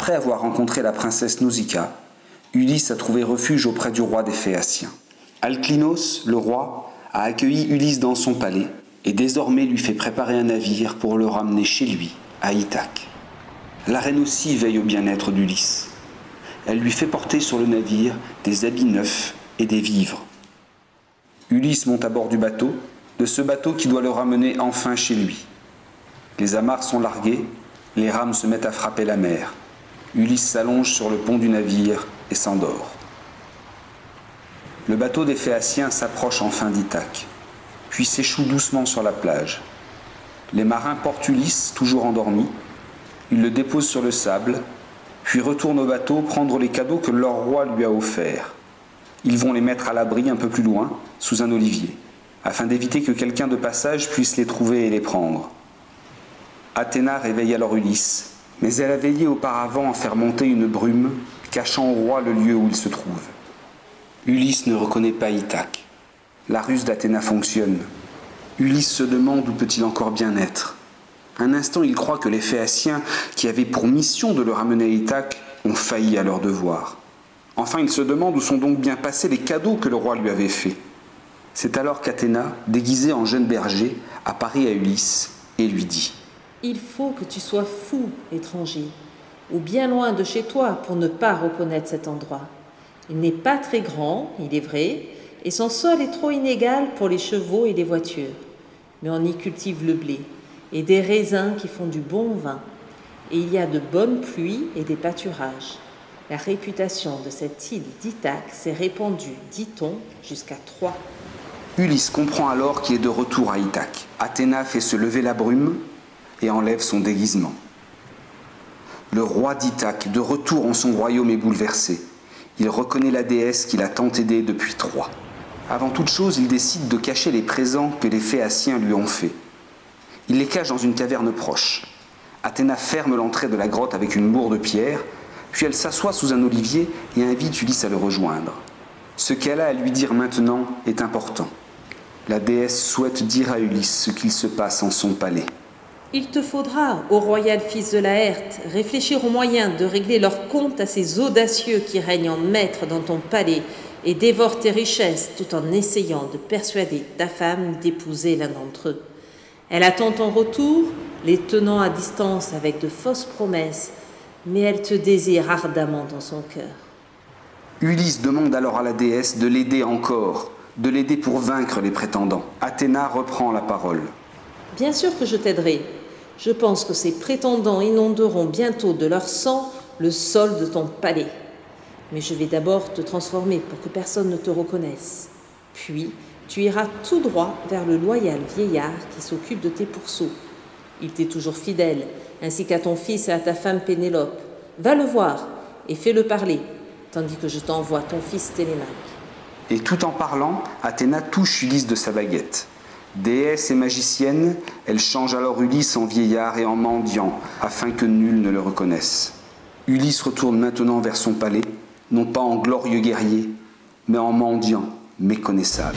Après avoir rencontré la princesse Nausicaa, Ulysse a trouvé refuge auprès du roi des Phéaciens. Alclinos, le roi, a accueilli Ulysse dans son palais et désormais lui fait préparer un navire pour le ramener chez lui, à Ithaque. La reine aussi veille au bien-être d'Ulysse. Elle lui fait porter sur le navire des habits neufs et des vivres. Ulysse monte à bord du bateau, de ce bateau qui doit le ramener enfin chez lui. Les amarres sont larguées, les rames se mettent à frapper la mer. Ulysse s'allonge sur le pont du navire et s'endort. Le bateau des Phéaciens s'approche enfin d'Ithaque, puis s'échoue doucement sur la plage. Les marins portent Ulysse, toujours endormi. Ils le déposent sur le sable, puis retournent au bateau prendre les cadeaux que leur roi lui a offerts. Ils vont les mettre à l'abri un peu plus loin, sous un olivier, afin d'éviter que quelqu'un de passage puisse les trouver et les prendre. Athéna réveille alors Ulysse, mais elle a veillé auparavant à faire monter une brume, cachant au roi le lieu où il se trouve. Ulysse ne reconnaît pas Ithaque. La ruse d'Athéna fonctionne. Ulysse se demande où peut-il encore bien être. Un instant, il croit que les Phéaciens, qui avaient pour mission de le ramener à Ithaque, ont failli à leur devoir. Enfin, il se demande où sont donc bien passés les cadeaux que le roi lui avait faits. C'est alors qu'Athéna, déguisée en jeune berger, apparaît à Ulysse et lui dit Il faut que tu sois fou, étranger, ou bien loin de chez toi pour ne pas reconnaître cet endroit. Il n'est pas très grand, il est vrai, et son sol est trop inégal pour les chevaux et les voitures. Mais on y cultive le blé et des raisins qui font du bon vin. Et il y a de bonnes pluies et des pâturages. La réputation de cette île d'Ithaque s'est répandue, dit-on, jusqu'à Troie. Ulysse comprend alors qu'il est de retour à Ithaque. Athéna fait se lever la brume et enlève son déguisement. Le roi d'Ithaque, de retour en son royaume, est bouleversé. Il reconnaît la déesse qu'il a tant aidée depuis Troie. Avant toute chose, il décide de cacher les présents que les Phéaciens lui ont faits. Il les cache dans une caverne proche. Athéna ferme l'entrée de la grotte avec une bourre de pierre puis elle s'assoit sous un olivier et invite Ulysse à le rejoindre. Ce qu'elle a à lui dire maintenant est important. La déesse souhaite dire à Ulysse ce qu'il se passe en son palais. Il te faudra, ô royal fils de Laerte, réfléchir aux moyens de régler leur compte à ces audacieux qui règnent en maître dans ton palais et dévorent tes richesses tout en essayant de persuader ta femme d'épouser l'un d'entre eux. Elle attend ton retour, les tenant à distance avec de fausses promesses mais elle te désire ardemment dans son cœur. Ulysse demande alors à la déesse de l'aider encore, de l'aider pour vaincre les prétendants. Athéna reprend la parole. Bien sûr que je t'aiderai. Je pense que ces prétendants inonderont bientôt de leur sang le sol de ton palais. Mais je vais d'abord te transformer pour que personne ne te reconnaisse. Puis, tu iras tout droit vers le loyal vieillard qui s'occupe de tes pourceaux. Il t'est toujours fidèle, ainsi qu'à ton fils et à ta femme Pénélope. Va le voir et fais-le parler, tandis que je t'envoie ton fils Télémaque. Et tout en parlant, Athéna touche Ulysse de sa baguette. Déesse et magicienne, elle change alors Ulysse en vieillard et en mendiant, afin que nul ne le reconnaisse. Ulysse retourne maintenant vers son palais, non pas en glorieux guerrier, mais en mendiant méconnaissable.